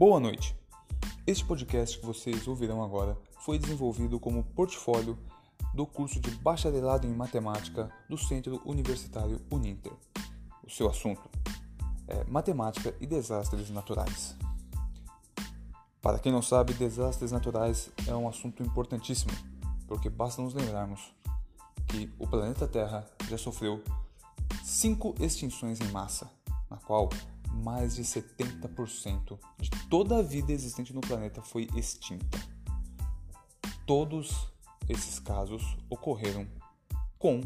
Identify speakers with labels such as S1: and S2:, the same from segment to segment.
S1: Boa noite! Este podcast que vocês ouvirão agora foi desenvolvido como portfólio do curso de Bacharelado em Matemática do Centro Universitário Uninter. O seu assunto é Matemática e Desastres Naturais. Para quem não sabe, desastres naturais é um assunto importantíssimo, porque basta nos lembrarmos que o planeta Terra já sofreu cinco extinções em massa, na qual mais de 70% de toda a vida existente no planeta foi extinta. Todos esses casos ocorreram com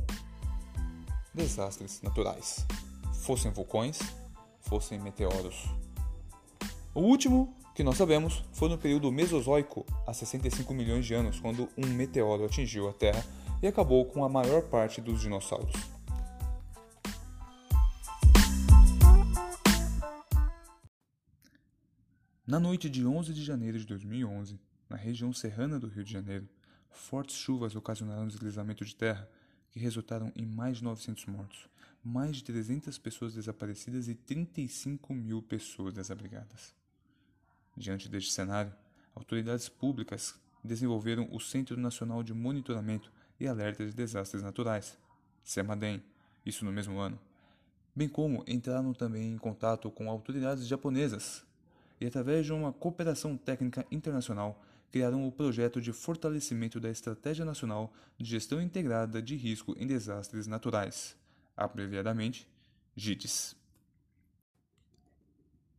S1: desastres naturais, fossem vulcões, fossem meteoros. O último que nós sabemos foi no período Mesozoico, há 65 milhões de anos, quando um meteoro atingiu a Terra e acabou com a maior parte dos dinossauros. Na noite de 11 de janeiro de 2011, na região serrana do Rio de Janeiro, fortes chuvas ocasionaram deslizamento de terra que resultaram em mais de 900 mortos, mais de 300 pessoas desaparecidas e 35 mil pessoas desabrigadas. Diante deste cenário, autoridades públicas desenvolveram o Centro Nacional de Monitoramento e Alerta de Desastres Naturais, CEMADEM, isso no mesmo ano, bem como entraram também em contato com autoridades japonesas e, através de uma cooperação técnica internacional, criaram o projeto de fortalecimento da Estratégia Nacional de Gestão Integrada de Risco em Desastres Naturais, abreviadamente GIDES.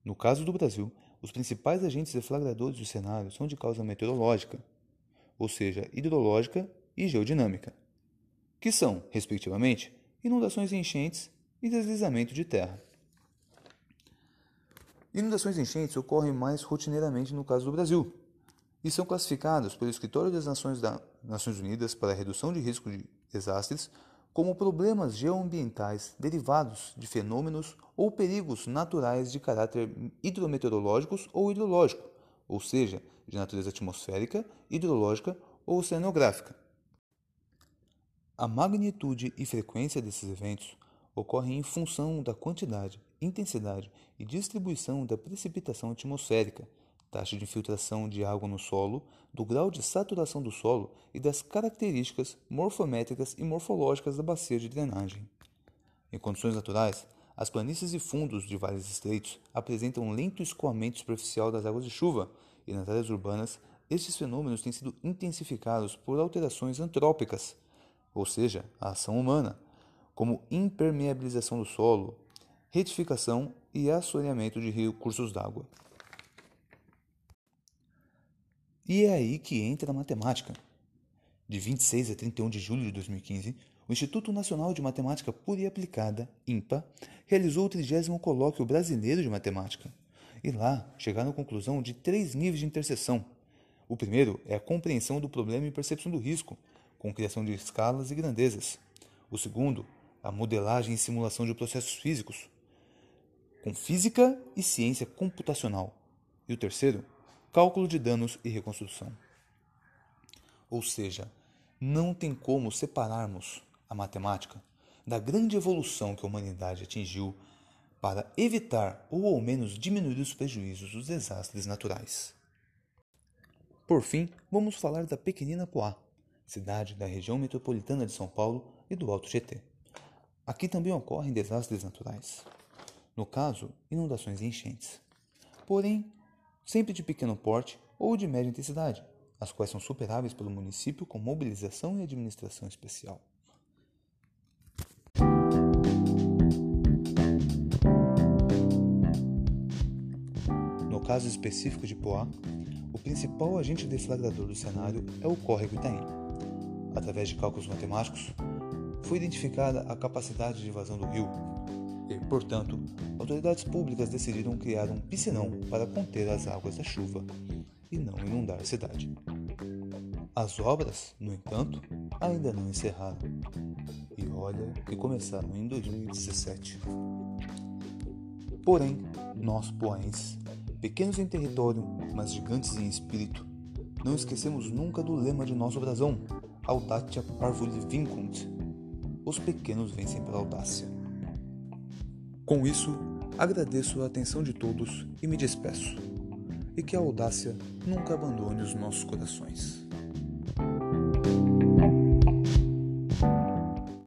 S1: No caso do Brasil, os principais agentes deflagradores do cenário são de causa meteorológica, ou seja, hidrológica e geodinâmica, que são, respectivamente, inundações e enchentes e deslizamento de terra. Inundações e enchentes ocorrem mais rotineiramente no caso do Brasil e são classificados pelo Escritório das Nações, da Nações Unidas para a Redução de Risco de Desastres como problemas geoambientais derivados de fenômenos ou perigos naturais de caráter hidrometeorológicos ou hidrológico, ou seja, de natureza atmosférica, hidrológica ou oceanográfica. A magnitude e frequência desses eventos ocorrem em função da quantidade, intensidade e distribuição da precipitação atmosférica, taxa de infiltração de água no solo, do grau de saturação do solo e das características morfométricas e morfológicas da bacia de drenagem. Em condições naturais, as planícies e fundos de vales estreitos apresentam lento escoamento superficial das águas de chuva, e nas áreas urbanas, estes fenômenos têm sido intensificados por alterações antrópicas, ou seja, a ação humana, como impermeabilização do solo, retificação e assoreamento de recursos d'água. E é aí que entra a matemática. De 26 a 31 de julho de 2015, o Instituto Nacional de Matemática Pura e Aplicada, INPA, realizou o 30 Colóquio Brasileiro de Matemática. E lá chegaram à conclusão de três níveis de interseção. O primeiro é a compreensão do problema e percepção do risco, com criação de escalas e grandezas. O segundo, a modelagem e simulação de processos físicos, com física e ciência computacional. E o terceiro, cálculo de danos e reconstrução. Ou seja, não tem como separarmos a matemática da grande evolução que a humanidade atingiu para evitar ou ao menos diminuir os prejuízos dos desastres naturais. Por fim, vamos falar da pequenina Poá, cidade da região metropolitana de São Paulo e do Alto GT. Aqui também ocorrem desastres naturais no caso, inundações e enchentes. Porém, sempre de pequeno porte ou de média intensidade, as quais são superáveis pelo município com mobilização e administração especial. No caso específico de Poá, o principal agente deflagrador do cenário é o córrego Itaim. Através de cálculos matemáticos, foi identificada a capacidade de vazão do rio e, portanto, autoridades públicas decidiram criar um piscinão para conter as águas da chuva e não inundar a cidade. As obras, no entanto, ainda não encerraram. E olha que começaram em 2017. Porém, nós poenses, pequenos em território, mas gigantes em espírito, não esquecemos nunca do lema de nosso brasão, Audacia Parvuli Vincunt. Os pequenos vencem pela audácia. Com isso, agradeço a atenção de todos e me despeço. e que a audácia nunca abandone os nossos corações.